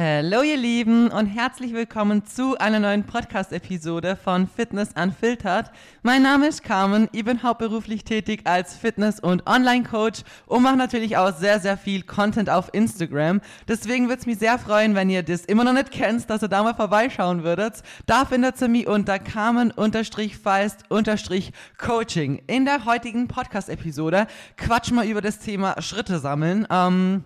Hallo ihr Lieben und herzlich willkommen zu einer neuen Podcast-Episode von Fitness Unfiltered. Mein Name ist Carmen, ich bin hauptberuflich tätig als Fitness- und Online-Coach und mache natürlich auch sehr, sehr viel Content auf Instagram. Deswegen würde es mich sehr freuen, wenn ihr das immer noch nicht kennt, dass ihr da mal vorbeischauen würdet. Da findet ihr mich unter Carmen-Feist-Coaching. In der heutigen Podcast-Episode quatschen wir über das Thema Schritte sammeln. Ähm,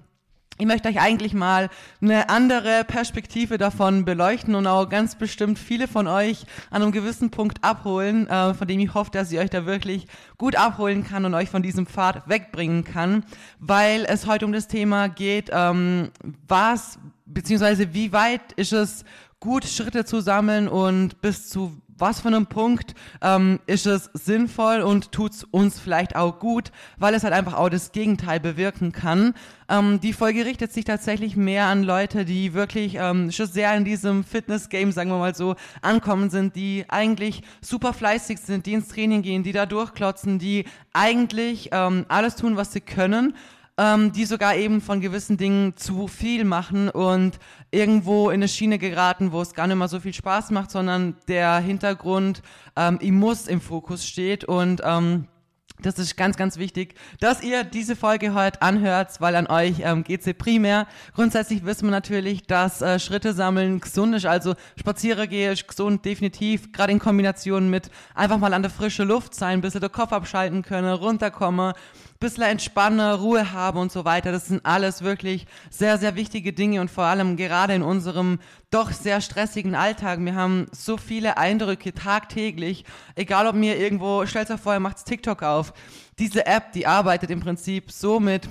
ich möchte euch eigentlich mal eine andere Perspektive davon beleuchten und auch ganz bestimmt viele von euch an einem gewissen Punkt abholen, äh, von dem ich hoffe, dass ich euch da wirklich gut abholen kann und euch von diesem Pfad wegbringen kann, weil es heute um das Thema geht, ähm, was beziehungsweise wie weit ist es gut, Schritte zu sammeln und bis zu was für einem Punkt ähm, ist es sinnvoll und tut es uns vielleicht auch gut, weil es halt einfach auch das Gegenteil bewirken kann. Ähm, die Folge richtet sich tatsächlich mehr an Leute, die wirklich ähm, schon sehr in diesem Fitness-Game, sagen wir mal so, ankommen sind, die eigentlich super fleißig sind, die ins Training gehen, die da durchklotzen, die eigentlich ähm, alles tun, was sie können ähm, die sogar eben von gewissen Dingen zu viel machen und irgendwo in eine Schiene geraten, wo es gar nicht mehr so viel Spaß macht, sondern der Hintergrund, ähm, ich muss im Fokus steht. Und ähm, das ist ganz, ganz wichtig, dass ihr diese Folge heute anhört, weil an euch ähm, geht sie primär. Grundsätzlich wissen wir natürlich, dass äh, Schritte sammeln gesund ist, also Spazieren gehen ist gesund, definitiv, gerade in Kombination mit einfach mal an der frische Luft sein, ein bisschen den Kopf abschalten können, runterkommen, bisschen entspannen, Ruhe haben und so weiter. Das sind alles wirklich sehr, sehr wichtige Dinge und vor allem gerade in unserem doch sehr stressigen Alltag. Wir haben so viele Eindrücke tagtäglich. Egal ob mir irgendwo, stellt euch vor, ihr macht TikTok auf. Diese App, die arbeitet im Prinzip so mit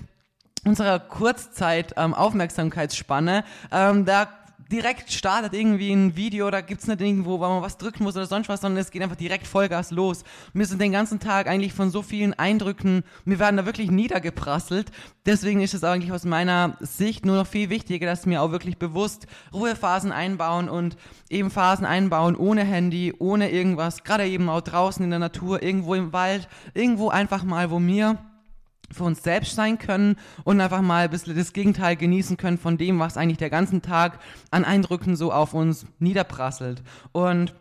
unserer Kurzzeit ähm, Aufmerksamkeitsspanne. Ähm, da direkt startet irgendwie ein Video, da gibt es nicht irgendwo, wo man was drücken muss oder sonst was, sondern es geht einfach direkt Vollgas los. Wir sind den ganzen Tag eigentlich von so vielen Eindrücken, wir werden da wirklich niedergeprasselt. Deswegen ist es eigentlich aus meiner Sicht nur noch viel wichtiger, dass wir auch wirklich bewusst Ruhephasen einbauen und eben Phasen einbauen ohne Handy, ohne irgendwas, gerade eben auch draußen in der Natur, irgendwo im Wald, irgendwo einfach mal, wo mir für uns selbst sein können und einfach mal ein bisschen das Gegenteil genießen können von dem, was eigentlich der ganzen Tag an Eindrücken so auf uns niederprasselt. Und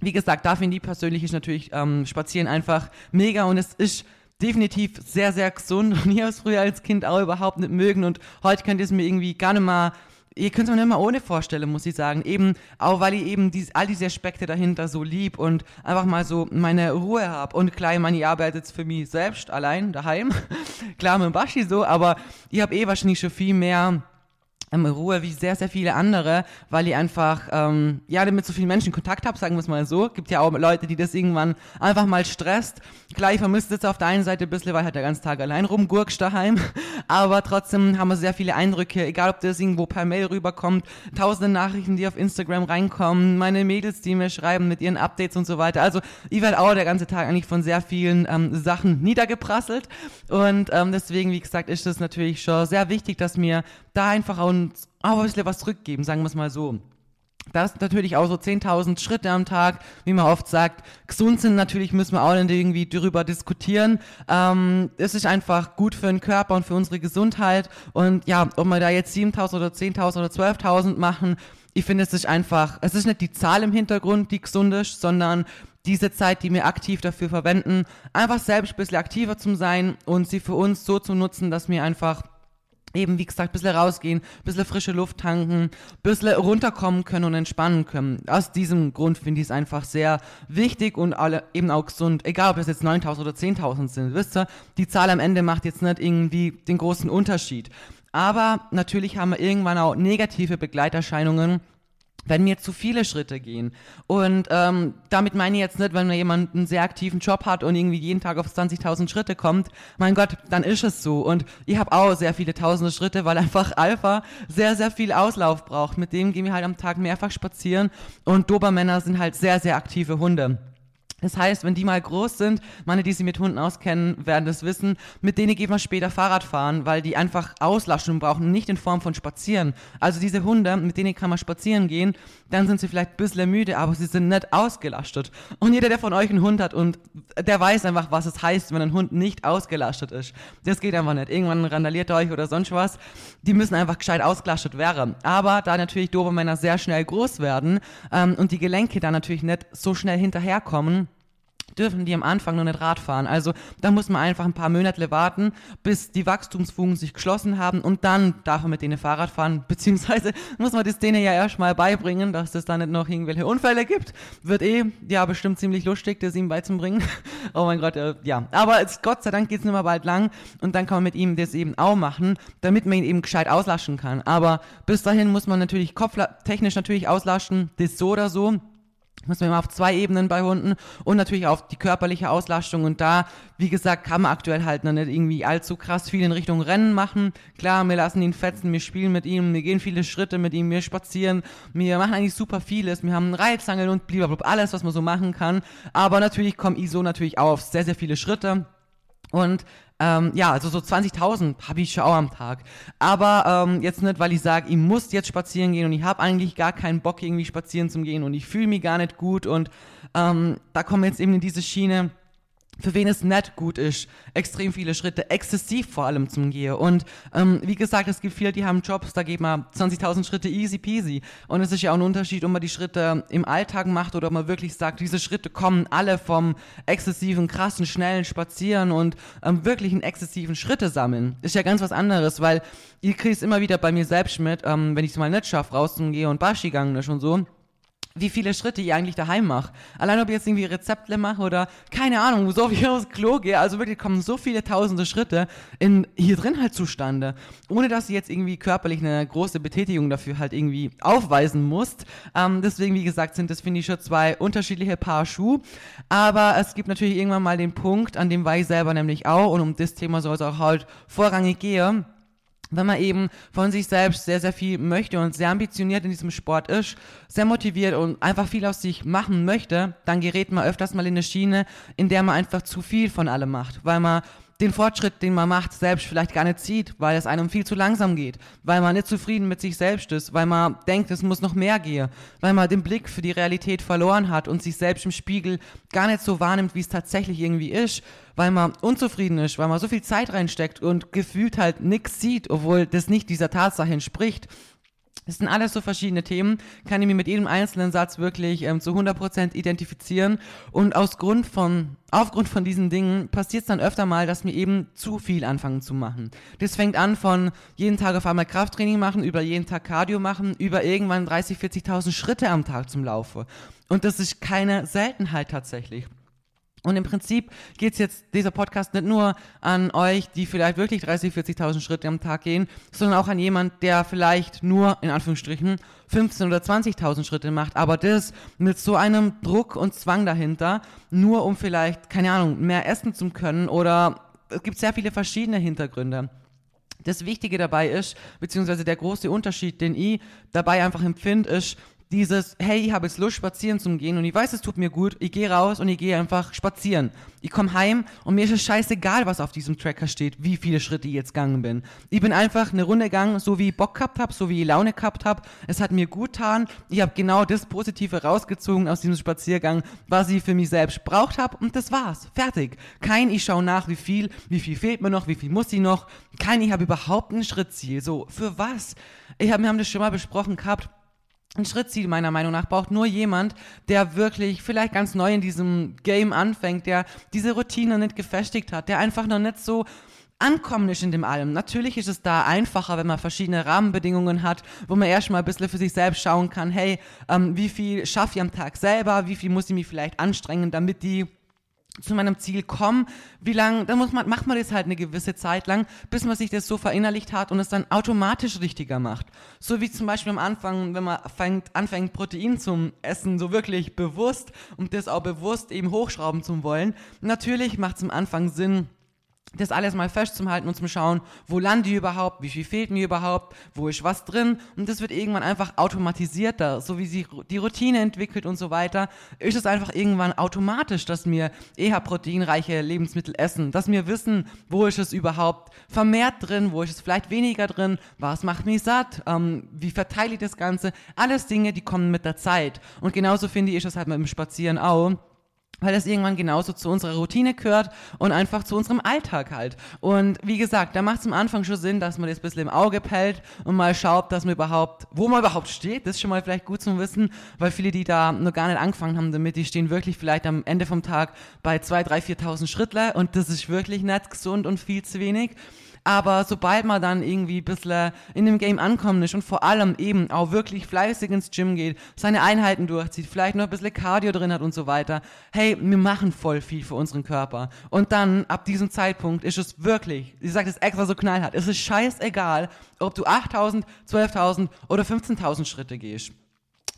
wie gesagt, da finde ich persönlich ist natürlich ähm, Spazieren einfach mega und es ist definitiv sehr, sehr gesund und ich habe es früher als Kind auch überhaupt nicht mögen und heute könnt ihr es mir irgendwie gar nicht mal ihr könnt es mir nicht mal ohne vorstellen, muss ich sagen. Eben, auch weil ich eben dies, all diese Aspekte dahinter so lieb und einfach mal so meine Ruhe habe. Und klar, ich meine, ich arbeite jetzt für mich selbst allein daheim. klar, mit dem Baschi so, aber ich habe eh wahrscheinlich schon viel mehr Ruhe wie sehr, sehr viele andere, weil ich einfach, ähm, ja, mit so vielen Menschen Kontakt habe, sagen wir es mal so. Gibt ja auch Leute, die das irgendwann einfach mal stresst. Klar, ich vermisse jetzt auf der einen Seite ein bisschen, weil halt der ganze Tag allein rumgurkst daheim. Aber trotzdem haben wir sehr viele Eindrücke, egal ob das irgendwo per Mail rüberkommt, tausende Nachrichten, die auf Instagram reinkommen, meine Mädels, die mir schreiben mit ihren Updates und so weiter. Also ich werde auch der ganze Tag eigentlich von sehr vielen ähm, Sachen niedergeprasselt. Und ähm, deswegen, wie gesagt, ist es natürlich schon sehr wichtig, dass mir da einfach auch ein bisschen was zurückgeben, sagen wir es mal so. Das ist natürlich auch so 10.000 Schritte am Tag, wie man oft sagt. Gesund sind natürlich, müssen wir auch nicht irgendwie darüber diskutieren. Ähm, es ist einfach gut für den Körper und für unsere Gesundheit. Und ja, ob wir da jetzt 7.000 oder 10.000 oder 12.000 machen, ich finde, es ist einfach, es ist nicht die Zahl im Hintergrund, die gesund ist, sondern diese Zeit, die wir aktiv dafür verwenden, einfach selbst ein bisschen aktiver zu sein und sie für uns so zu nutzen, dass wir einfach eben, wie gesagt, ein bisschen rausgehen, ein bisschen frische Luft tanken, ein bisschen runterkommen können und entspannen können. Aus diesem Grund finde ich es einfach sehr wichtig und alle eben auch gesund, egal ob es jetzt 9000 oder 10.000 sind. Wisst ihr, die Zahl am Ende macht jetzt nicht irgendwie den großen Unterschied. Aber natürlich haben wir irgendwann auch negative Begleiterscheinungen, wenn mir zu viele Schritte gehen. Und ähm, damit meine ich jetzt nicht, wenn jemand einen sehr aktiven Job hat und irgendwie jeden Tag auf 20.000 Schritte kommt, mein Gott, dann ist es so. Und ich habe auch sehr viele tausende Schritte, weil einfach Alpha sehr, sehr viel Auslauf braucht. Mit dem gehen wir halt am Tag mehrfach spazieren und Dobermänner sind halt sehr, sehr aktive Hunde. Das heißt, wenn die mal groß sind, meine, die sich mit Hunden auskennen, werden das wissen, mit denen geht man später Fahrrad fahren, weil die einfach Auslaschung brauchen, nicht in Form von Spazieren. Also diese Hunde, mit denen kann man spazieren gehen, dann sind sie vielleicht ein bisschen müde, aber sie sind nicht ausgelastet. Und jeder, der von euch einen Hund hat und der weiß einfach, was es heißt, wenn ein Hund nicht ausgelastet ist. Das geht einfach nicht. Irgendwann randaliert er euch oder sonst was. Die müssen einfach gescheit ausgelastet werden. Aber da natürlich Dobermänner sehr schnell groß werden ähm, und die Gelenke dann natürlich nicht so schnell hinterherkommen, dürfen die am Anfang noch nicht Rad fahren. Also da muss man einfach ein paar Monate warten, bis die Wachstumsfugen sich geschlossen haben und dann darf man mit denen Fahrrad fahren, beziehungsweise muss man das denen ja erstmal beibringen, dass es da nicht noch irgendwelche Unfälle gibt. Wird eh, ja, bestimmt ziemlich lustig, das ihm beizubringen. oh mein Gott, äh, ja. Aber es, Gott sei Dank geht's nicht mehr bald lang und dann kann man mit ihm das eben auch machen, damit man ihn eben gescheit auslaschen kann. Aber bis dahin muss man natürlich kopftechnisch natürlich auslaschen, das so oder so muss man immer auf zwei Ebenen bei Hunden und natürlich auf die körperliche Auslastung. Und da, wie gesagt, kann man aktuell halt noch nicht irgendwie allzu krass viel in Richtung Rennen machen. Klar, wir lassen ihn fetzen, wir spielen mit ihm, wir gehen viele Schritte mit ihm, wir spazieren, wir machen eigentlich super vieles. Wir haben einen Reizangel und blablabla, alles, was man so machen kann. Aber natürlich kommt ISO natürlich auf sehr, sehr viele Schritte. Und ähm, ja, also so 20.000 habe ich schon auch am Tag. Aber ähm, jetzt nicht, weil ich sage, ich muss jetzt spazieren gehen und ich habe eigentlich gar keinen Bock, irgendwie spazieren zu gehen und ich fühle mich gar nicht gut und ähm, da kommen wir jetzt eben in diese Schiene für wen es nicht gut ist, extrem viele Schritte, exzessiv vor allem zum Gehen. Und ähm, wie gesagt, es gibt viele, die haben Jobs, da geht man 20.000 Schritte easy peasy. Und es ist ja auch ein Unterschied, ob man die Schritte im Alltag macht oder ob man wirklich sagt, diese Schritte kommen alle vom exzessiven, krassen, schnellen Spazieren und ähm, wirklichen exzessiven Schritte sammeln. Ist ja ganz was anderes, weil ihr kriegt es immer wieder bei mir selbst mit, ähm, wenn ich es mal nicht schaffe, rauszugehen und Bashi gegangen ist und so wie viele Schritte ich eigentlich daheim mache. Allein ob ich jetzt irgendwie Rezeptle mache oder keine Ahnung, so wie ich aufs Klo gehe. Also wirklich kommen so viele tausende Schritte in hier drin halt zustande. Ohne dass ich jetzt irgendwie körperlich eine große Betätigung dafür halt irgendwie aufweisen muss. Ähm, deswegen, wie gesagt, sind das, finde ich, schon zwei unterschiedliche Paar Schuhe. Aber es gibt natürlich irgendwann mal den Punkt, an dem war ich selber nämlich auch und um das Thema soll es auch halt vorrangig gehen wenn man eben von sich selbst sehr, sehr viel möchte und sehr ambitioniert in diesem Sport ist, sehr motiviert und einfach viel aus sich machen möchte, dann gerät man öfters mal in eine Schiene, in der man einfach zu viel von allem macht, weil man den Fortschritt, den man macht, selbst vielleicht gar nicht sieht, weil es einem viel zu langsam geht, weil man nicht zufrieden mit sich selbst ist, weil man denkt, es muss noch mehr gehen, weil man den Blick für die Realität verloren hat und sich selbst im Spiegel gar nicht so wahrnimmt, wie es tatsächlich irgendwie ist, weil man unzufrieden ist, weil man so viel Zeit reinsteckt und gefühlt halt nichts sieht, obwohl das nicht dieser Tatsache entspricht. Das sind alles so verschiedene Themen, kann ich mir mit jedem einzelnen Satz wirklich ähm, zu 100% identifizieren und aus Grund von, aufgrund von diesen Dingen passiert es dann öfter mal, dass mir eben zu viel anfangen zu machen. Das fängt an von jeden Tag auf einmal Krafttraining machen, über jeden Tag Cardio machen, über irgendwann 30, 40.000 Schritte am Tag zum Laufe. Und das ist keine Seltenheit tatsächlich. Und im Prinzip geht es jetzt dieser Podcast nicht nur an euch, die vielleicht wirklich 30, 40.000 Schritte am Tag gehen, sondern auch an jemand, der vielleicht nur, in Anführungsstrichen, 15 oder 20.000 Schritte macht, aber das mit so einem Druck und Zwang dahinter, nur um vielleicht, keine Ahnung, mehr essen zu können oder es gibt sehr viele verschiedene Hintergründe. Das Wichtige dabei ist, beziehungsweise der große Unterschied, den ich dabei einfach empfinde, ist, dieses, hey, ich habe jetzt Lust, spazieren zu gehen und ich weiß, es tut mir gut, ich gehe raus und ich gehe einfach spazieren. Ich komme heim und mir ist es scheißegal, was auf diesem Tracker steht, wie viele Schritte ich jetzt gegangen bin. Ich bin einfach eine Runde gegangen, so wie ich Bock gehabt habe, so wie ich Laune gehabt habe. Es hat mir gut getan. Ich habe genau das Positive rausgezogen aus diesem Spaziergang, was ich für mich selbst braucht habe und das war's. Fertig. Kein, ich schaue nach, wie viel, wie viel fehlt mir noch, wie viel muss ich noch. Kein, ich habe überhaupt ein Schrittziel. So, für was? Ich hab, wir haben das schon mal besprochen gehabt ein Schrittziel meiner Meinung nach braucht nur jemand, der wirklich vielleicht ganz neu in diesem Game anfängt, der diese Routine nicht gefestigt hat, der einfach noch nicht so ankommen ist in dem allem. Natürlich ist es da einfacher, wenn man verschiedene Rahmenbedingungen hat, wo man erstmal ein bisschen für sich selbst schauen kann, hey, ähm, wie viel schaffe ich am Tag selber, wie viel muss ich mich vielleicht anstrengen, damit die zu meinem Ziel kommen, wie lange, dann muss man, macht man das halt eine gewisse Zeit lang, bis man sich das so verinnerlicht hat und es dann automatisch richtiger macht. So wie zum Beispiel am Anfang, wenn man fängt, anfängt, Protein zum Essen, so wirklich bewusst und das auch bewusst eben hochschrauben zu wollen. Natürlich macht es am Anfang Sinn, das alles mal festzuhalten und zum Schauen, wo lande ich überhaupt, wie viel fehlt mir überhaupt, wo ist was drin. Und das wird irgendwann einfach automatisierter, so wie sich die Routine entwickelt und so weiter, ist es einfach irgendwann automatisch, dass wir eher proteinreiche Lebensmittel essen, dass wir wissen, wo ist es überhaupt vermehrt drin, wo ist es vielleicht weniger drin, was macht mich satt, ähm, wie verteile ich das Ganze, alles Dinge, die kommen mit der Zeit. Und genauso finde ich es halt mit dem Spazieren auch weil das irgendwann genauso zu unserer Routine gehört und einfach zu unserem Alltag halt. Und wie gesagt, da macht es am Anfang schon Sinn, dass man das ein bisschen im Auge pellt und mal schaut, dass man überhaupt, wo man überhaupt steht. Das ist schon mal vielleicht gut zu wissen, weil viele, die da noch gar nicht angefangen haben damit, die stehen wirklich vielleicht am Ende vom Tag bei 2.000, 3.000, 4.000 Schrittler und das ist wirklich nicht gesund und viel zu wenig. Aber sobald man dann irgendwie ein bisschen in dem Game ankommen ist und vor allem eben auch wirklich fleißig ins Gym geht, seine Einheiten durchzieht, vielleicht noch ein bisschen Cardio drin hat und so weiter, hey, wir machen voll viel für unseren Körper. Und dann, ab diesem Zeitpunkt, ist es wirklich, ich sage das extra so knallhart, es ist scheißegal, ob du 8000, 12.000 oder 15.000 Schritte gehst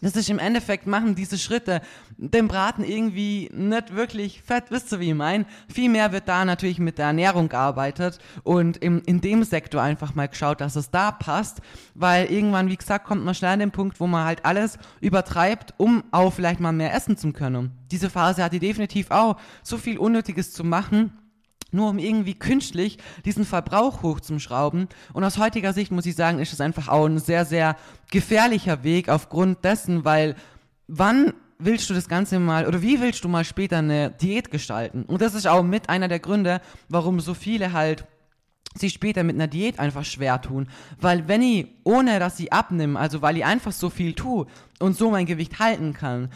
das ist im Endeffekt machen diese Schritte dem Braten irgendwie nicht wirklich fett, wisst ihr, wie ich mein? Vielmehr wird da natürlich mit der Ernährung gearbeitet und im, in dem Sektor einfach mal geschaut, dass es da passt, weil irgendwann, wie gesagt, kommt man schnell an den Punkt, wo man halt alles übertreibt, um auch vielleicht mal mehr essen zu können. Diese Phase hat die definitiv auch, so viel Unnötiges zu machen, nur um irgendwie künstlich diesen Verbrauch hochzuschrauben. Und aus heutiger Sicht muss ich sagen, ist es einfach auch ein sehr, sehr gefährlicher Weg aufgrund dessen, weil wann willst du das Ganze mal oder wie willst du mal später eine Diät gestalten? Und das ist auch mit einer der Gründe, warum so viele halt sich später mit einer Diät einfach schwer tun. Weil wenn ich, ohne dass ich abnehme, also weil ich einfach so viel tue und so mein Gewicht halten kann,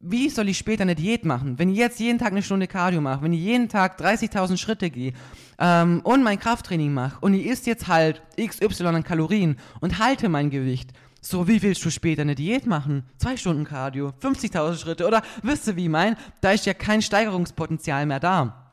wie soll ich später eine Diät machen? Wenn ich jetzt jeden Tag eine Stunde Cardio mache, wenn ich jeden Tag 30.000 Schritte gehe ähm, und mein Krafttraining mache und ich isst jetzt halt XY an Kalorien und halte mein Gewicht, so, wie willst du später eine Diät machen? Zwei Stunden Cardio, 50.000 Schritte oder wisst ihr, wie ich mein? Da ist ja kein Steigerungspotenzial mehr da.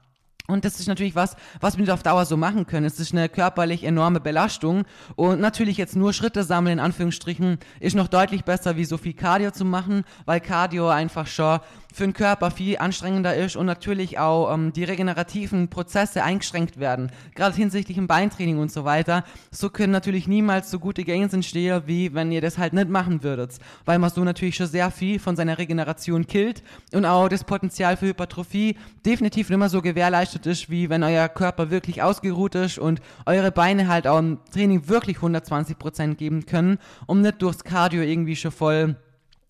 Und das ist natürlich was, was wir nicht auf Dauer so machen können. Es ist eine körperlich enorme Belastung. Und natürlich jetzt nur Schritte sammeln, in Anführungsstrichen, ist noch deutlich besser, wie so viel Cardio zu machen, weil Cardio einfach schon für den Körper viel anstrengender ist und natürlich auch ähm, die regenerativen Prozesse eingeschränkt werden. Gerade hinsichtlich im Beintraining und so weiter. So können natürlich niemals so gute Gains entstehen, wie wenn ihr das halt nicht machen würdet. Weil man so natürlich schon sehr viel von seiner Regeneration killt und auch das Potenzial für Hypertrophie definitiv nicht mehr so gewährleistet ist, wie wenn euer Körper wirklich ausgeruht ist und eure Beine halt auch im Training wirklich 120% geben können, um nicht durchs Cardio irgendwie schon voll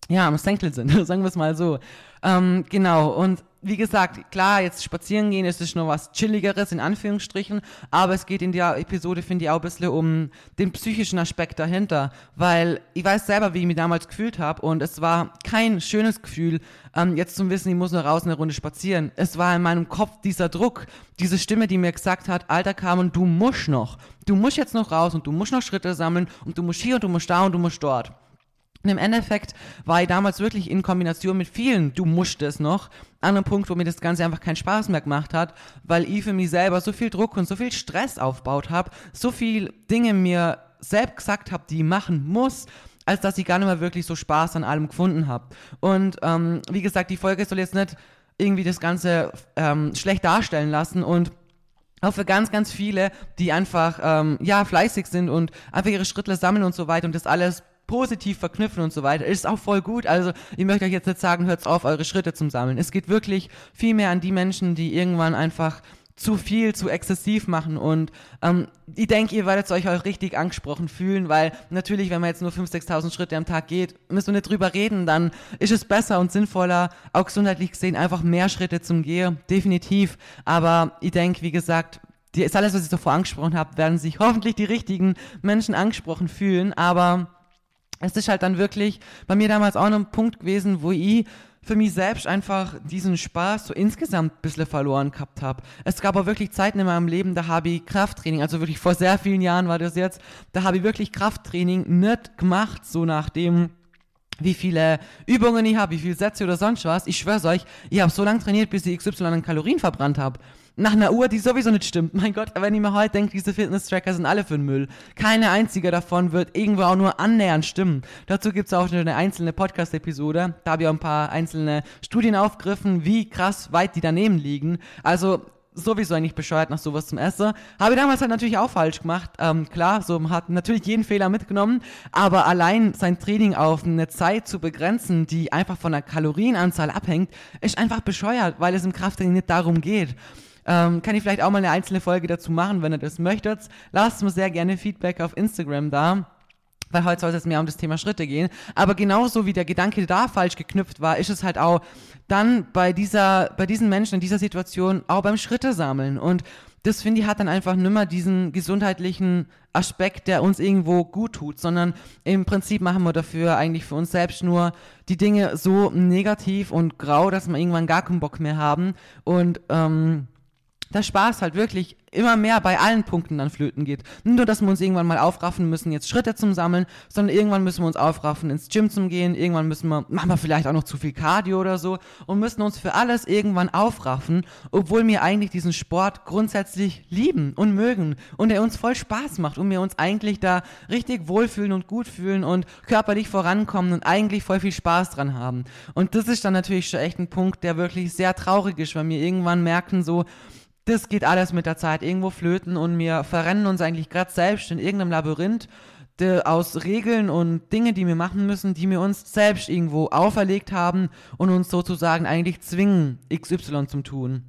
ja, am Senkel sind, sagen wir es mal so. Ähm, genau, und wie gesagt, klar, jetzt spazieren gehen ist es nur was Chilligeres, in Anführungsstrichen, aber es geht in der Episode, finde ich, auch ein bisschen um den psychischen Aspekt dahinter, weil ich weiß selber, wie ich mich damals gefühlt habe und es war kein schönes Gefühl, ähm, jetzt zu wissen, ich muss noch raus eine Runde spazieren. Es war in meinem Kopf dieser Druck, diese Stimme, die mir gesagt hat, alter Carmen, du musst noch, du musst jetzt noch raus und du musst noch Schritte sammeln und du musst hier und du musst da und du musst dort. Und im Endeffekt war ich damals wirklich in Kombination mit vielen, du musst es noch, an einem Punkt, wo mir das Ganze einfach keinen Spaß mehr gemacht hat, weil ich für mich selber so viel Druck und so viel Stress aufgebaut habe, so viel Dinge mir selbst gesagt habe, die ich machen muss, als dass ich gar nicht mehr wirklich so Spaß an allem gefunden habe. Und ähm, wie gesagt, die Folge soll jetzt nicht irgendwie das Ganze ähm, schlecht darstellen lassen und auch für ganz, ganz viele, die einfach ähm, ja fleißig sind und einfach ihre Schritte sammeln und so weiter und das alles positiv verknüpfen und so weiter, ist auch voll gut. Also ich möchte euch jetzt nicht sagen, hört auf, eure Schritte zum Sammeln. Es geht wirklich viel mehr an die Menschen, die irgendwann einfach zu viel, zu exzessiv machen. Und ähm, ich denke, ihr werdet euch auch richtig angesprochen fühlen, weil natürlich, wenn man jetzt nur 5.000, 6.000 Schritte am Tag geht, müssen wir nicht drüber reden, dann ist es besser und sinnvoller, auch gesundheitlich gesehen, einfach mehr Schritte zum Gehen, definitiv, aber ich denke, wie gesagt, die, ist alles, was ich zuvor angesprochen habe, werden sich hoffentlich die richtigen Menschen angesprochen fühlen, aber es ist halt dann wirklich bei mir damals auch ein Punkt gewesen, wo ich für mich selbst einfach diesen Spaß so insgesamt ein bisschen verloren gehabt habe. Es gab auch wirklich Zeiten in meinem Leben, da habe ich Krafttraining, also wirklich vor sehr vielen Jahren war das jetzt, da habe ich wirklich Krafttraining nicht gemacht, so nach dem, wie viele Übungen ich habe, wie viele Sätze oder sonst was. Ich schwör's euch, ich habe so lange trainiert, bis ich XY an Kalorien verbrannt habe nach einer Uhr, die sowieso nicht stimmt. Mein Gott, wenn ich mir heute denke, diese Fitness-Tracker sind alle für den Müll. Keine einzige davon wird irgendwo auch nur annähernd stimmen. Dazu gibt es auch eine einzelne Podcast-Episode. Da habe ich auch ein paar einzelne Studien aufgegriffen, wie krass weit die daneben liegen. Also sowieso eigentlich bescheuert nach sowas zum Essen. Habe ich damals halt natürlich auch falsch gemacht. Ähm, klar, so hat natürlich jeden Fehler mitgenommen, aber allein sein Training auf eine Zeit zu begrenzen, die einfach von der Kalorienanzahl abhängt, ist einfach bescheuert, weil es im Krafttraining nicht darum geht. Ähm, kann ich vielleicht auch mal eine einzelne Folge dazu machen, wenn ihr das möchtet. Lasst mir sehr gerne Feedback auf Instagram da weil heute soll es mehr um das Thema Schritte gehen. Aber genauso wie der Gedanke da falsch geknüpft war, ist es halt auch dann bei dieser, bei diesen Menschen in dieser Situation auch beim Schritte sammeln. Und das finde ich hat dann einfach nimmer diesen gesundheitlichen Aspekt, der uns irgendwo gut tut, sondern im Prinzip machen wir dafür eigentlich für uns selbst nur die Dinge so negativ und grau, dass wir irgendwann gar keinen Bock mehr haben und ähm, der Spaß halt wirklich immer mehr bei allen Punkten dann flöten geht. Nur, dass wir uns irgendwann mal aufraffen müssen, jetzt Schritte zum Sammeln, sondern irgendwann müssen wir uns aufraffen, ins Gym zum Gehen, irgendwann müssen wir, machen wir vielleicht auch noch zu viel Cardio oder so und müssen uns für alles irgendwann aufraffen, obwohl wir eigentlich diesen Sport grundsätzlich lieben und mögen und er uns voll Spaß macht und wir uns eigentlich da richtig wohlfühlen und gut fühlen und körperlich vorankommen und eigentlich voll viel Spaß dran haben. Und das ist dann natürlich schon echt ein Punkt, der wirklich sehr traurig ist, weil wir irgendwann merken so, das geht alles mit der Zeit irgendwo flöten und wir verrennen uns eigentlich gerade selbst in irgendeinem Labyrinth aus Regeln und Dinge, die wir machen müssen, die wir uns selbst irgendwo auferlegt haben und uns sozusagen eigentlich zwingen, XY zu tun.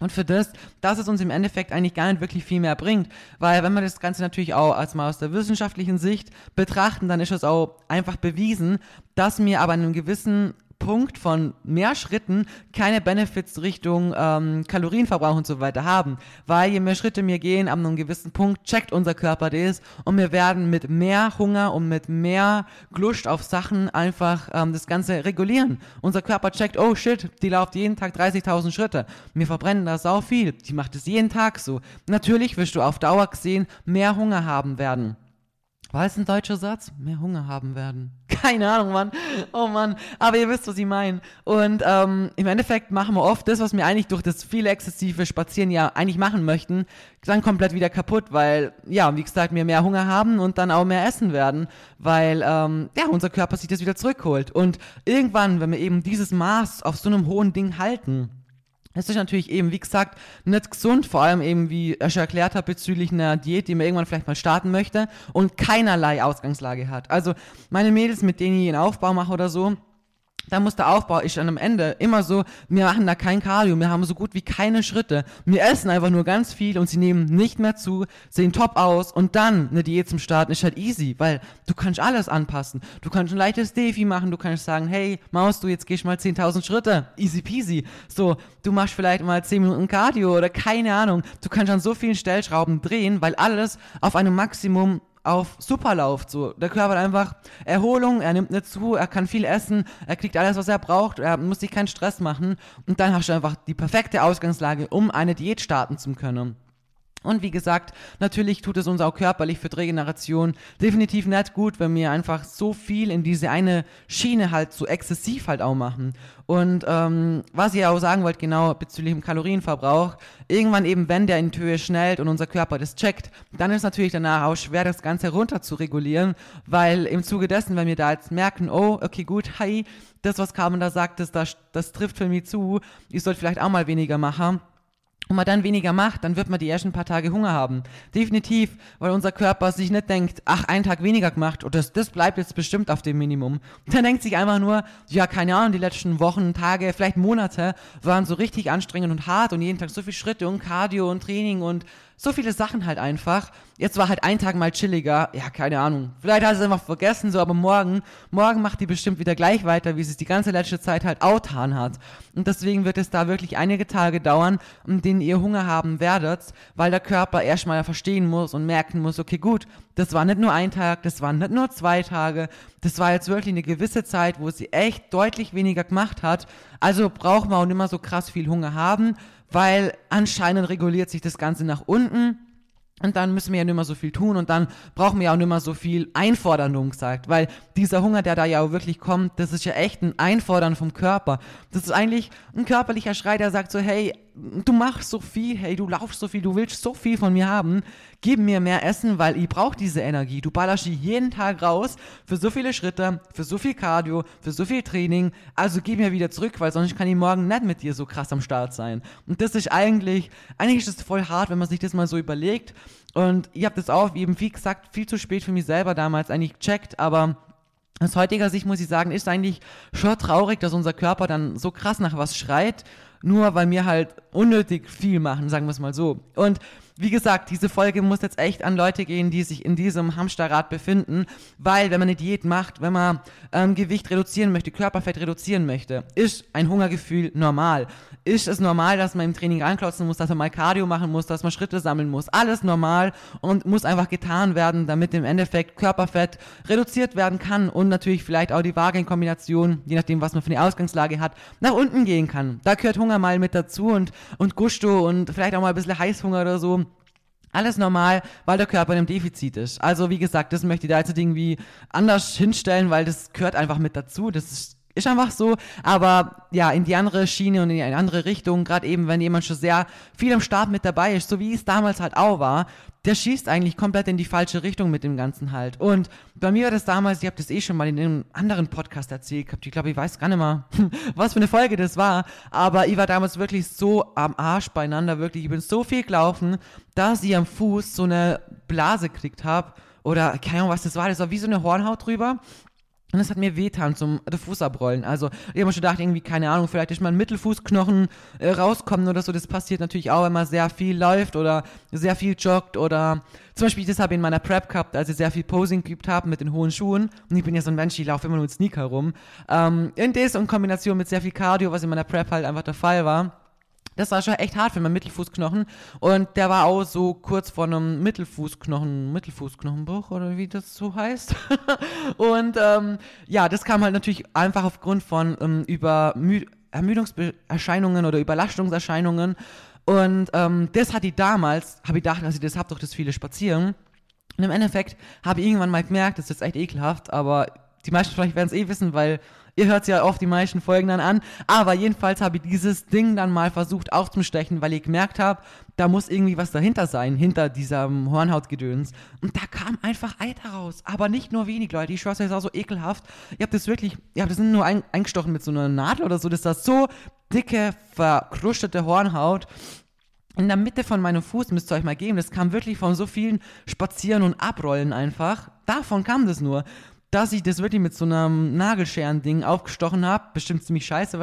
Und für das, dass es uns im Endeffekt eigentlich gar nicht wirklich viel mehr bringt. Weil wenn wir das Ganze natürlich auch als mal aus der wissenschaftlichen Sicht betrachten, dann ist es auch einfach bewiesen, dass wir aber einen gewissen Punkt von mehr Schritten keine Benefits Richtung ähm, Kalorienverbrauch und so weiter haben. Weil je mehr Schritte wir gehen, an einem gewissen Punkt checkt unser Körper das und wir werden mit mehr Hunger und mit mehr Lust auf Sachen einfach ähm, das Ganze regulieren. Unser Körper checkt, oh shit, die läuft jeden Tag 30.000 Schritte. Wir verbrennen da sau viel. Die macht es jeden Tag so. Natürlich wirst du auf Dauer gesehen mehr Hunger haben werden. War es ein deutscher Satz? Mehr Hunger haben werden. Keine Ahnung, Mann. Oh Mann. Aber ihr wisst, was ich meine. Und ähm, im Endeffekt machen wir oft das, was wir eigentlich durch das viele exzessive Spazieren ja eigentlich machen möchten, dann komplett wieder kaputt, weil, ja, wie gesagt, wir mehr Hunger haben und dann auch mehr essen werden, weil, ähm, ja, unser Körper sich das wieder zurückholt. Und irgendwann, wenn wir eben dieses Maß auf so einem hohen Ding halten, es ist natürlich eben, wie gesagt, nicht gesund, vor allem eben, wie schon erklärt hat, bezüglich einer Diät, die man irgendwann vielleicht mal starten möchte und keinerlei Ausgangslage hat. Also meine Mädels, mit denen ich einen Aufbau mache oder so, da muss der Aufbau ist dann am Ende immer so, wir machen da kein Cardio, wir haben so gut wie keine Schritte. Wir essen einfach nur ganz viel und sie nehmen nicht mehr zu, sehen top aus und dann eine Diät zum Starten ist halt easy, weil du kannst alles anpassen. Du kannst ein leichtes Defi machen, du kannst sagen, hey, Maus, du jetzt gehst mal 10.000 Schritte, easy peasy. So, du machst vielleicht mal 10 Minuten Cardio oder keine Ahnung. Du kannst an so vielen Stellschrauben drehen, weil alles auf einem Maximum auf super läuft. So. Der Körper hat einfach Erholung, er nimmt nicht zu, er kann viel essen, er kriegt alles, was er braucht, er muss sich keinen Stress machen und dann hast du einfach die perfekte Ausgangslage, um eine Diät starten zu können. Und wie gesagt, natürlich tut es uns auch körperlich für die Regeneration definitiv nicht gut, wenn wir einfach so viel in diese eine Schiene halt so exzessiv halt auch machen. Und ähm, was ich auch sagen wollte, genau bezüglich dem Kalorienverbrauch, irgendwann eben, wenn der in die Höhe schnellt und unser Körper das checkt, dann ist natürlich danach auch schwer, das Ganze runter zu regulieren, weil im Zuge dessen, wenn wir da jetzt merken, oh, okay, gut, hi, das, was Carmen da sagt, das, das, das trifft für mich zu, ich sollte vielleicht auch mal weniger machen und man dann weniger macht, dann wird man die ersten paar Tage Hunger haben. Definitiv, weil unser Körper sich nicht denkt, ach, einen Tag weniger gemacht und das, das bleibt jetzt bestimmt auf dem Minimum. Dann denkt sich einfach nur, ja, keine Ahnung, die letzten Wochen, Tage, vielleicht Monate waren so richtig anstrengend und hart und jeden Tag so viele Schritte und Cardio und Training und so viele Sachen halt einfach. Jetzt war halt ein Tag mal chilliger. Ja, keine Ahnung. Vielleicht hat sie es einfach vergessen, so, aber morgen, morgen macht die bestimmt wieder gleich weiter, wie sie es die ganze letzte Zeit halt autan hat. Und deswegen wird es da wirklich einige Tage dauern, in denen ihr Hunger haben werdet, weil der Körper erstmal verstehen muss und merken muss, okay, gut, das war nicht nur ein Tag, das waren nicht nur zwei Tage, das war jetzt wirklich eine gewisse Zeit, wo sie echt deutlich weniger gemacht hat. Also braucht man auch nicht mehr so krass viel Hunger haben, weil anscheinend reguliert sich das Ganze nach unten. Und dann müssen wir ja nicht mehr so viel tun und dann brauchen wir ja auch nicht mehr so viel Einforderung gesagt, weil dieser Hunger, der da ja auch wirklich kommt, das ist ja echt ein Einfordern vom Körper. Das ist eigentlich ein körperlicher Schrei, der sagt so, hey, du machst so viel, hey, du laufst so viel, du willst so viel von mir haben, gib mir mehr Essen, weil ich brauche diese Energie. Du ballerst die jeden Tag raus für so viele Schritte, für so viel Cardio, für so viel Training, also gib mir wieder zurück, weil sonst kann ich morgen nicht mit dir so krass am Start sein. Und das ist eigentlich, eigentlich ist es voll hart, wenn man sich das mal so überlegt. Und ich habe das auch, eben wie gesagt, viel zu spät für mich selber damals eigentlich gecheckt, aber aus heutiger Sicht muss ich sagen, ist eigentlich schon traurig, dass unser Körper dann so krass nach was schreit, nur weil wir halt unnötig viel machen, sagen wir es mal so. Und wie gesagt, diese Folge muss jetzt echt an Leute gehen, die sich in diesem Hamsterrad befinden, weil wenn man eine Diät macht, wenn man ähm, Gewicht reduzieren möchte, Körperfett reduzieren möchte, ist ein Hungergefühl normal. Ist es normal, dass man im Training ranklotzen muss, dass man mal Cardio machen muss, dass man Schritte sammeln muss. Alles normal und muss einfach getan werden, damit im Endeffekt Körperfett reduziert werden kann und natürlich vielleicht auch die Waage in Kombination, je nachdem, was man für eine Ausgangslage hat, nach unten gehen kann. Da gehört Hunger mal mit dazu und, und Gusto und vielleicht auch mal ein bisschen Heißhunger oder so. Alles normal, weil der Körper einem Defizit ist. Also wie gesagt, das möchte ich da jetzt irgendwie anders hinstellen, weil das gehört einfach mit dazu. Das ist ist einfach so, aber ja, in die andere Schiene und in eine andere Richtung, gerade eben, wenn jemand schon sehr viel am Start mit dabei ist, so wie es damals halt auch war, der schießt eigentlich komplett in die falsche Richtung mit dem Ganzen halt. Und bei mir war das damals, ich habe das eh schon mal in einem anderen Podcast erzählt gehabt, ich glaube, ich weiß gar nicht mehr, was für eine Folge das war, aber ich war damals wirklich so am Arsch beieinander, wirklich, ich bin so viel gelaufen, dass ich am Fuß so eine Blase gekriegt habe, oder keine Ahnung, was das war, das war wie so eine Hornhaut drüber und es hat mir wehtan zum Fuß abrollen. Also, ich habe mir schon gedacht, irgendwie, keine Ahnung, vielleicht ist mein Mittelfußknochen äh, rauskommen oder so. Das passiert natürlich auch, wenn man sehr viel läuft oder sehr viel joggt oder zum Beispiel, das habe ich in meiner Prep gehabt, als ich sehr viel Posing geübt habe mit den hohen Schuhen. Und ich bin ja so ein Mensch, ich laufe immer nur mit Sneaker rum. Ähm, in das und Kombination mit sehr viel Cardio, was in meiner Prep halt einfach der Fall war das war schon echt hart für meinen Mittelfußknochen. Und der war auch so kurz vor einem Mittelfußknochen, Mittelfußknochenbruch oder wie das so heißt. und ähm, ja, das kam halt natürlich einfach aufgrund von ähm, über Ermüdungserscheinungen oder Überlastungserscheinungen. Und ähm, das hatte ich damals, habe ich gedacht, dass ich das habe, doch das viele Spazieren. Und im Endeffekt habe ich irgendwann mal gemerkt, das ist echt ekelhaft, aber die meisten vielleicht werden es eh wissen, weil Ihr hört ja oft die meisten Folgen dann an. Aber jedenfalls habe ich dieses Ding dann mal versucht aufzustechen, weil ich gemerkt habe, da muss irgendwie was dahinter sein, hinter diesem Hornhautgedöns. Und da kam einfach Eiter raus. Aber nicht nur wenig, Leute. Ich schwör's euch, das auch so ekelhaft. Ihr habt das wirklich, ihr habt das nur ein, eingestochen mit so einer Nadel oder so. Das ist so dicke, verkrustete Hornhaut in der Mitte von meinem Fuß müsst ihr euch mal geben. Das kam wirklich von so vielen Spazieren und Abrollen einfach. Davon kam das nur dass ich das wirklich mit so einem Nagelscheren-Ding aufgestochen habe. Bestimmt ziemlich scheiße,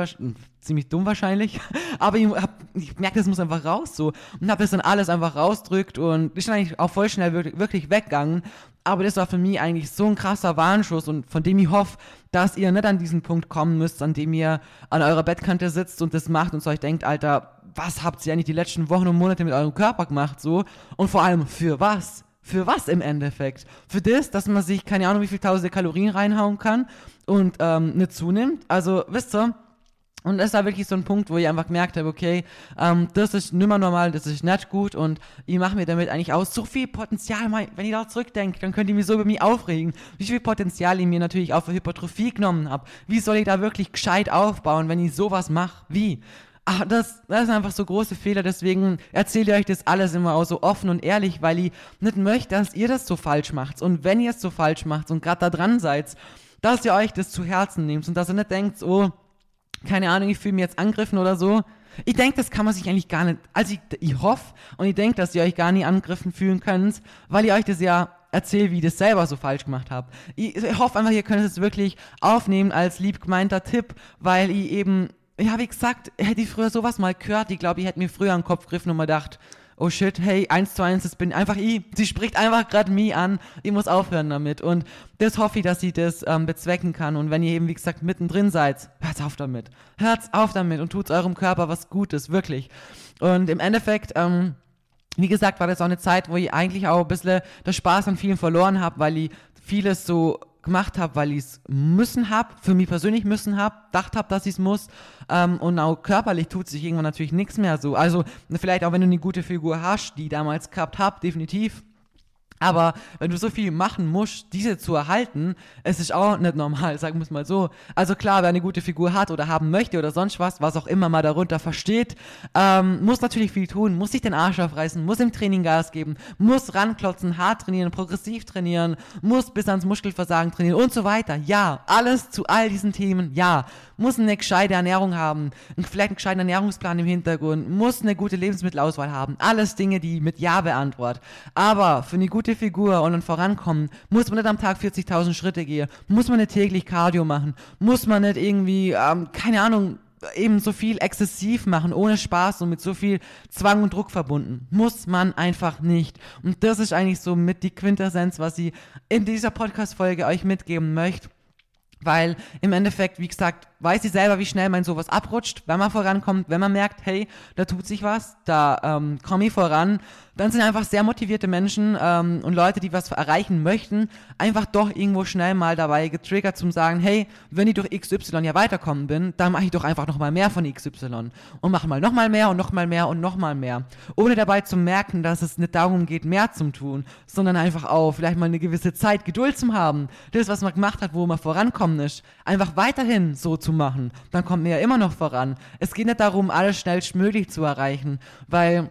ziemlich dumm wahrscheinlich. Aber ich, ich merke, das muss einfach raus so. Und habe das dann alles einfach rausdrückt und ist eigentlich auch voll schnell wirklich, wirklich weggegangen. Aber das war für mich eigentlich so ein krasser Warnschuss und von dem ich hoffe, dass ihr nicht an diesen Punkt kommen müsst, an dem ihr an eurer Bettkante sitzt und das macht und so euch denkt, Alter, was habt ihr eigentlich die letzten Wochen und Monate mit eurem Körper gemacht so? Und vor allem, für was? Für was im Endeffekt? Für das, dass man sich keine Ahnung, wie viel tausende Kalorien reinhauen kann und ähm, nicht zunimmt. Also, wisst ihr, und das war wirklich so ein Punkt, wo ich einfach gemerkt habe, okay, ähm, das ist nimmer normal, das ist nicht gut und ich mache mir damit eigentlich aus so viel Potenzial, wenn ich da zurückdenke, dann könnt ihr mich so über mich aufregen, wie viel Potenzial ich mir natürlich auch für Hypertrophie genommen habe. Wie soll ich da wirklich gescheit aufbauen, wenn ich sowas mache? Wie? Ach, das, das sind einfach so große Fehler, deswegen erzähle ich euch das alles immer auch so offen und ehrlich, weil ich nicht möchte, dass ihr das so falsch macht. Und wenn ihr es so falsch macht und gerade da dran seid, dass ihr euch das zu Herzen nehmt und dass ihr nicht denkt, oh, keine Ahnung, ich fühle mich jetzt angegriffen oder so. Ich denke, das kann man sich eigentlich gar nicht, also ich, ich hoffe und ich denke, dass ihr euch gar nicht angegriffen fühlen könnt, weil ihr euch das ja erzählt, wie ich das selber so falsch gemacht habt. Ich, ich hoffe einfach, ihr könnt es wirklich aufnehmen als lieb gemeinter Tipp, weil ich eben ja, wie gesagt, hätte ich früher sowas mal gehört, ich glaube, ich hätte mir früher den Kopf gegriffen und mal gedacht, oh shit, hey, eins zu eins, das bin einfach ich. Sie spricht einfach gerade mich an. Ich muss aufhören damit. Und das hoffe ich, dass sie das ähm, bezwecken kann. Und wenn ihr eben, wie gesagt, mittendrin seid, hört auf damit. Hört auf damit und tut eurem Körper was Gutes, wirklich. Und im Endeffekt, ähm, wie gesagt, war das auch eine Zeit, wo ich eigentlich auch ein bisschen das Spaß an vielen verloren habe, weil ich vieles so gemacht habe, weil ich es müssen habe, für mich persönlich müssen habe, dacht habe, dass ich es muss. Ähm, und auch körperlich tut sich irgendwann natürlich nichts mehr so. Also vielleicht auch wenn du eine gute Figur hast, die damals gehabt habe, definitiv. Aber wenn du so viel machen musst, diese zu erhalten, es ist auch nicht normal, sagen wir es mal so. Also klar, wer eine gute Figur hat oder haben möchte oder sonst was, was auch immer mal darunter versteht, ähm, muss natürlich viel tun, muss sich den Arsch aufreißen, muss im Training Gas geben, muss ranklotzen, hart trainieren, progressiv trainieren, muss bis ans Muskelversagen trainieren und so weiter. Ja, alles zu all diesen Themen, ja. Muss eine gescheite Ernährung haben, vielleicht einen gescheiten Ernährungsplan im Hintergrund, muss eine gute Lebensmittelauswahl haben. Alles Dinge, die mit Ja beantwortet. Aber für eine gute gute Figur und ein Vorankommen, muss man nicht am Tag 40.000 Schritte gehen, muss man nicht täglich Cardio machen, muss man nicht irgendwie, ähm, keine Ahnung, eben so viel exzessiv machen, ohne Spaß und mit so viel Zwang und Druck verbunden. Muss man einfach nicht. Und das ist eigentlich so mit die Quintessenz, was ich in dieser Podcast-Folge euch mitgeben möchte. Weil im Endeffekt, wie gesagt, weiß ich selber, wie schnell man sowas abrutscht, wenn man vorankommt, wenn man merkt, hey, da tut sich was, da ähm, komme ich voran, dann sind einfach sehr motivierte Menschen ähm, und Leute, die was erreichen möchten, einfach doch irgendwo schnell mal dabei getriggert zum sagen, hey, wenn ich durch XY ja weiterkommen bin, dann mache ich doch einfach nochmal mehr von XY und mache mal nochmal mehr und nochmal mehr und nochmal mehr. Ohne dabei zu merken, dass es nicht darum geht, mehr zu tun, sondern einfach auch vielleicht mal eine gewisse Zeit Geduld zu haben. Das, was man gemacht hat, wo man vorankommen ist, einfach weiterhin so zu machen. Dann kommt man ja immer noch voran. Es geht nicht darum, alles schnellstmöglich zu erreichen, weil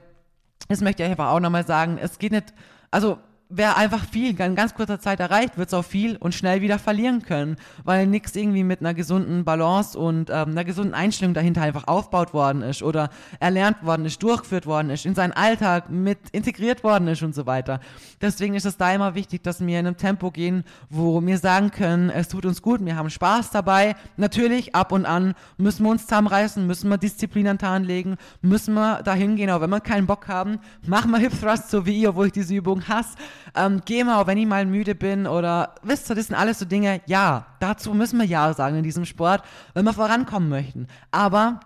das möchte ich einfach auch nochmal sagen, es geht nicht, also wer einfach viel in ganz kurzer Zeit erreicht, wird es auch viel und schnell wieder verlieren können, weil nichts irgendwie mit einer gesunden Balance und ähm, einer gesunden Einstellung dahinter einfach aufgebaut worden ist oder erlernt worden ist, durchgeführt worden ist, in seinen Alltag mit integriert worden ist und so weiter. Deswegen ist es da immer wichtig, dass wir in einem Tempo gehen, wo wir sagen können, es tut uns gut, wir haben Spaß dabei. Natürlich, ab und an müssen wir uns zusammenreißen, müssen wir Disziplin an Tag legen, müssen wir dahin gehen, auch wenn wir keinen Bock haben, machen wir Hip Thrust so wie ihr, wo ich diese Übung hasse ähm, geh mal, wenn ich mal müde bin oder, wisst ihr, das sind alles so Dinge, ja, dazu müssen wir Ja sagen in diesem Sport, wenn wir vorankommen möchten. Aber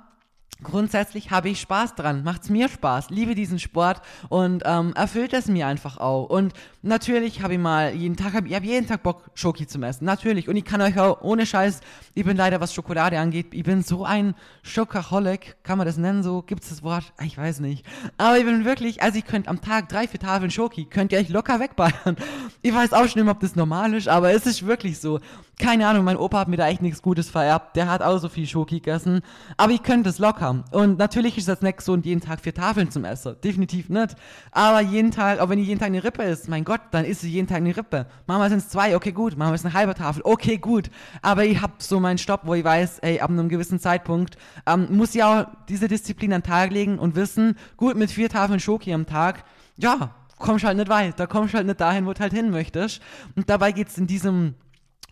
grundsätzlich habe ich Spaß dran, macht es mir Spaß, liebe diesen Sport und ähm, erfüllt es mir einfach auch. Und natürlich habe ich mal jeden Tag, hab, ich habe jeden Tag Bock, Schoki zu essen, natürlich. Und ich kann euch auch ohne Scheiß, ich bin leider, was Schokolade angeht, ich bin so ein Schokaholic, kann man das nennen so, gibt es das Wort? Ich weiß nicht. Aber ich bin wirklich, also ich könnte am Tag drei, vier Tafeln Schoki, könnt ihr euch locker wegballern. Ich weiß auch schon immer, ob das normal ist, aber es ist wirklich so keine Ahnung, mein Opa hat mir da echt nichts Gutes vererbt. Der hat auch so viel Schoki gegessen. Aber ich könnte es locker. Und natürlich ist das nicht so jeden Tag vier Tafeln zum Essen. Definitiv nicht. Aber jeden Tag, auch wenn ich jeden Tag eine Rippe isst, mein Gott, dann isst ich jeden Tag eine Rippe. Manchmal sind es zwei, okay, gut. Manchmal ist es eine halbe Tafel, okay, gut. Aber ich habe so meinen Stopp, wo ich weiß, ey, ab einem gewissen Zeitpunkt ähm, muss ich auch diese Disziplin an den Tag legen und wissen, gut, mit vier Tafeln Schoki am Tag, ja, kommst halt nicht weit. Da kommst halt nicht dahin, wo du halt hin möchtest. Und dabei geht es in diesem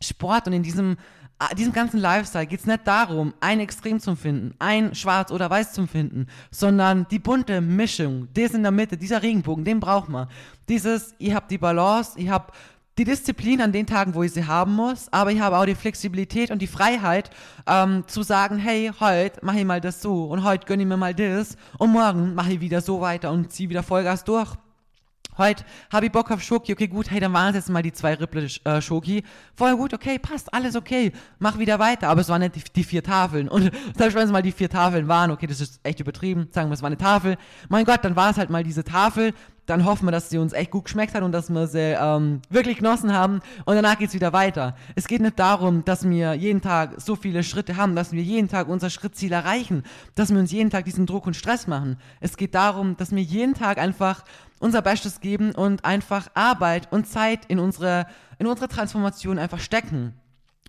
Sport und in diesem, äh, diesem ganzen Lifestyle geht es nicht darum, ein Extrem zu finden, ein Schwarz oder Weiß zu finden, sondern die bunte Mischung, das in der Mitte, dieser Regenbogen, den braucht man. Dieses, ich habe die Balance, ich habe die Disziplin an den Tagen, wo ich sie haben muss, aber ich habe auch die Flexibilität und die Freiheit ähm, zu sagen, hey, heute mache ich mal das so und heute gönne ich mir mal das und morgen mache ich wieder so weiter und ziehe wieder Vollgas durch. Heute habe ich Bock auf Schoki, okay, gut, hey, dann waren es jetzt mal die zwei Ripple äh, Schoki. Vorher gut, okay, passt, alles okay, mach wieder weiter. Aber es waren nicht die, die vier Tafeln. Und selbst wenn es mal die vier Tafeln waren, okay, das ist echt übertrieben, sagen wir, es war eine Tafel. Mein Gott, dann war es halt mal diese Tafel. Dann hoffen wir, dass sie uns echt gut geschmeckt hat und dass wir sie ähm, wirklich genossen haben. Und danach geht es wieder weiter. Es geht nicht darum, dass wir jeden Tag so viele Schritte haben, dass wir jeden Tag unser Schrittziel erreichen, dass wir uns jeden Tag diesen Druck und Stress machen. Es geht darum, dass wir jeden Tag einfach unser Bestes geben und einfach Arbeit und Zeit in unsere, in unsere Transformation einfach stecken.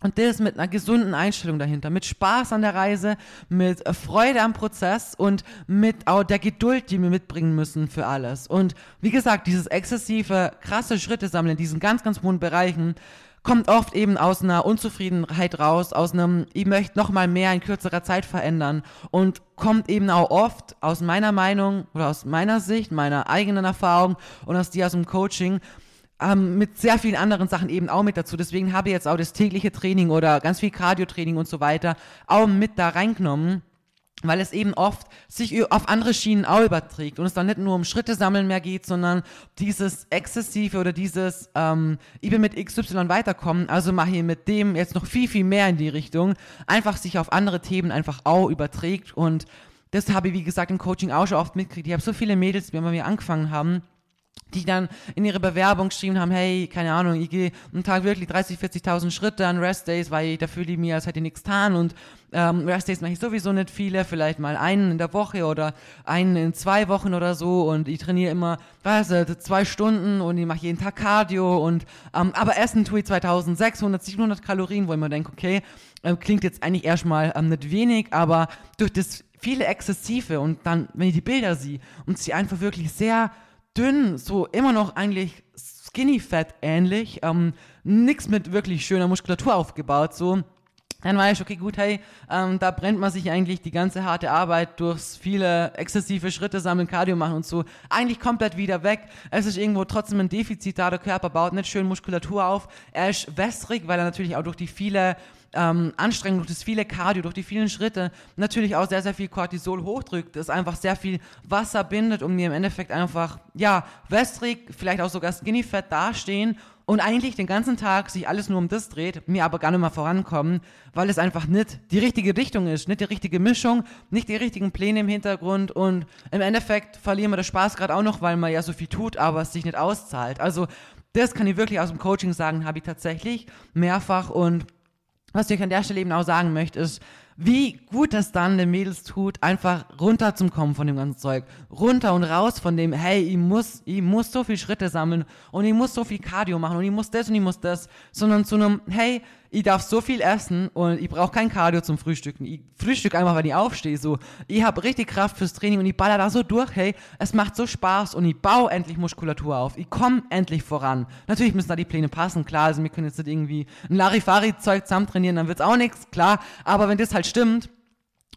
Und das mit einer gesunden Einstellung dahinter, mit Spaß an der Reise, mit Freude am Prozess und mit auch der Geduld, die wir mitbringen müssen für alles. Und wie gesagt, dieses exzessive, krasse Schritte sammeln in diesen ganz, ganz hohen Bereichen, kommt oft eben aus einer Unzufriedenheit raus, aus einem, ich möchte noch mal mehr in kürzerer Zeit verändern und kommt eben auch oft aus meiner Meinung oder aus meiner Sicht, meiner eigenen Erfahrung und aus die aus dem Coaching, ähm, mit sehr vielen anderen Sachen eben auch mit dazu. Deswegen habe ich jetzt auch das tägliche Training oder ganz viel Cardio-Training und so weiter auch mit da reingenommen weil es eben oft sich auf andere Schienen auch überträgt und es dann nicht nur um Schritte sammeln mehr geht, sondern dieses exzessive oder dieses, ähm, ich will mit XY weiterkommen, also mache ich mit dem jetzt noch viel, viel mehr in die Richtung, einfach sich auf andere Themen einfach auch überträgt und das habe ich, wie gesagt, im Coaching auch schon oft mitgekriegt. Ich habe so viele Mädels, die bei mir angefangen haben, die dann in ihre Bewerbung geschrieben haben, hey, keine Ahnung, ich gehe einen Tag wirklich 30, 40.000 Schritte an Rest Days, weil da fühle ich mir, als hätte ich nichts getan. Und ähm, Rest Days mache ich sowieso nicht viele, vielleicht mal einen in der Woche oder einen in zwei Wochen oder so. Und ich trainiere immer, was, zwei Stunden und ich mache jeden Tag Cardio. Und, ähm, aber essen tue ich 2600, 700 Kalorien, wo ich mir denke, okay, äh, klingt jetzt eigentlich erstmal ähm, nicht wenig, aber durch das viele Exzessive und dann, wenn ich die Bilder sehe und sie einfach wirklich sehr dünn, so immer noch eigentlich Skinny Fat ähnlich, ähm, nichts mit wirklich schöner Muskulatur aufgebaut, so. Dann war ich, okay, gut, hey, ähm, da brennt man sich eigentlich die ganze harte Arbeit durchs viele exzessive Schritte sammeln, Cardio machen und so eigentlich komplett wieder weg. Es ist irgendwo trotzdem ein Defizit da, der Körper baut nicht schön Muskulatur auf. Er ist wässrig, weil er natürlich auch durch die viele ähm, Anstrengung, durch das viele Cardio, durch die vielen Schritte natürlich auch sehr, sehr viel Cortisol hochdrückt, das einfach sehr viel Wasser bindet und mir im Endeffekt einfach, ja, wässrig, vielleicht auch sogar skinny fat dastehen und eigentlich den ganzen Tag sich alles nur um das dreht, mir aber gar nicht mehr vorankommen, weil es einfach nicht die richtige Richtung ist, nicht die richtige Mischung, nicht die richtigen Pläne im Hintergrund und im Endeffekt verlieren wir den Spaß gerade auch noch, weil man ja so viel tut, aber es sich nicht auszahlt. Also das kann ich wirklich aus dem Coaching sagen, habe ich tatsächlich mehrfach und was ich an der Stelle eben auch sagen möchte, ist, wie gut es dann den Mädels tut, einfach runter zum Kommen von dem ganzen Zeug. Runter und raus von dem, hey, ich muss, ich muss so viel Schritte sammeln und ich muss so viel Cardio machen und ich muss das und ich muss das, sondern zu einem, hey, ich darf so viel essen und ich brauche kein Cardio zum Frühstücken. Ich frühstück einfach, wenn ich aufstehe. So, ich habe richtig Kraft fürs Training und ich baller da so durch. Hey, es macht so Spaß und ich baue endlich Muskulatur auf. Ich komme endlich voran. Natürlich müssen da die Pläne passen, klar. Also wir können jetzt nicht irgendwie ein Larifari-Zeug zusammen trainieren, dann wird's auch nichts, klar. Aber wenn das halt stimmt,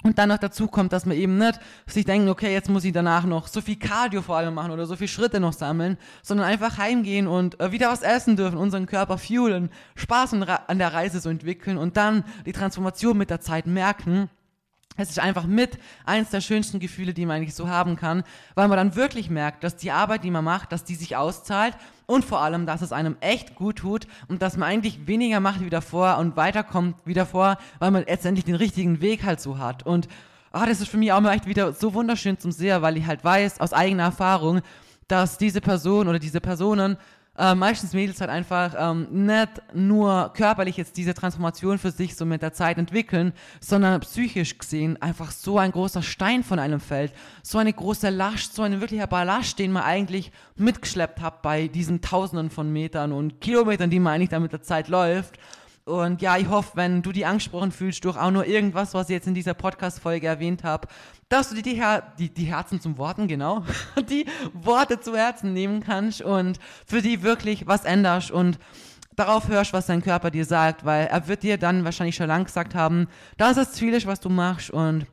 und dann noch dazu kommt, dass man eben nicht sich denken, okay, jetzt muss ich danach noch so viel Cardio vor allem machen oder so viel Schritte noch sammeln, sondern einfach heimgehen und äh, wieder was essen dürfen, unseren Körper fuelen, Spaß an der Reise so entwickeln und dann die Transformation mit der Zeit merken. Es ist einfach mit eins der schönsten Gefühle, die man eigentlich so haben kann, weil man dann wirklich merkt, dass die Arbeit, die man macht, dass die sich auszahlt und vor allem, dass es einem echt gut tut und dass man eigentlich weniger macht wie davor und weiterkommt wie davor, weil man letztendlich den richtigen Weg halt so hat. Und oh, das ist für mich auch mal echt wieder so wunderschön zum Sehen, weil ich halt weiß aus eigener Erfahrung, dass diese Person oder diese Personen äh, meistens Mädels halt einfach ähm, nicht nur körperlich jetzt diese Transformation für sich so mit der Zeit entwickeln, sondern psychisch gesehen einfach so ein großer Stein von einem fällt, so eine große Last, so ein wirklicher Ballast, den man eigentlich mitgeschleppt hat bei diesen Tausenden von Metern und Kilometern, die man eigentlich da mit der Zeit läuft. Und ja, ich hoffe, wenn du dich angesprochen fühlst durch auch nur irgendwas, was ich jetzt in dieser Podcast-Folge erwähnt habe, dass du dir die, Her die, die Herzen zum Worten, genau, die Worte zu Herzen nehmen kannst und für die wirklich was änderst und darauf hörst, was dein Körper dir sagt, weil er wird dir dann wahrscheinlich schon lang gesagt haben, das ist viel, was du machst und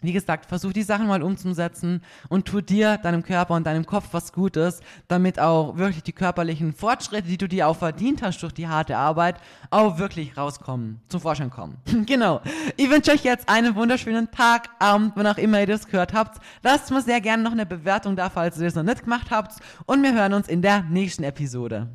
wie gesagt, versuch die Sachen mal umzusetzen und tu dir, deinem Körper und deinem Kopf was Gutes, damit auch wirklich die körperlichen Fortschritte, die du dir auch verdient hast durch die harte Arbeit, auch wirklich rauskommen, zum Vorschein kommen. genau. Ich wünsche euch jetzt einen wunderschönen Tag, Abend, wann auch immer ihr das gehört habt. Lasst mir sehr gerne noch eine Bewertung da, falls ihr das noch nicht gemacht habt. Und wir hören uns in der nächsten Episode.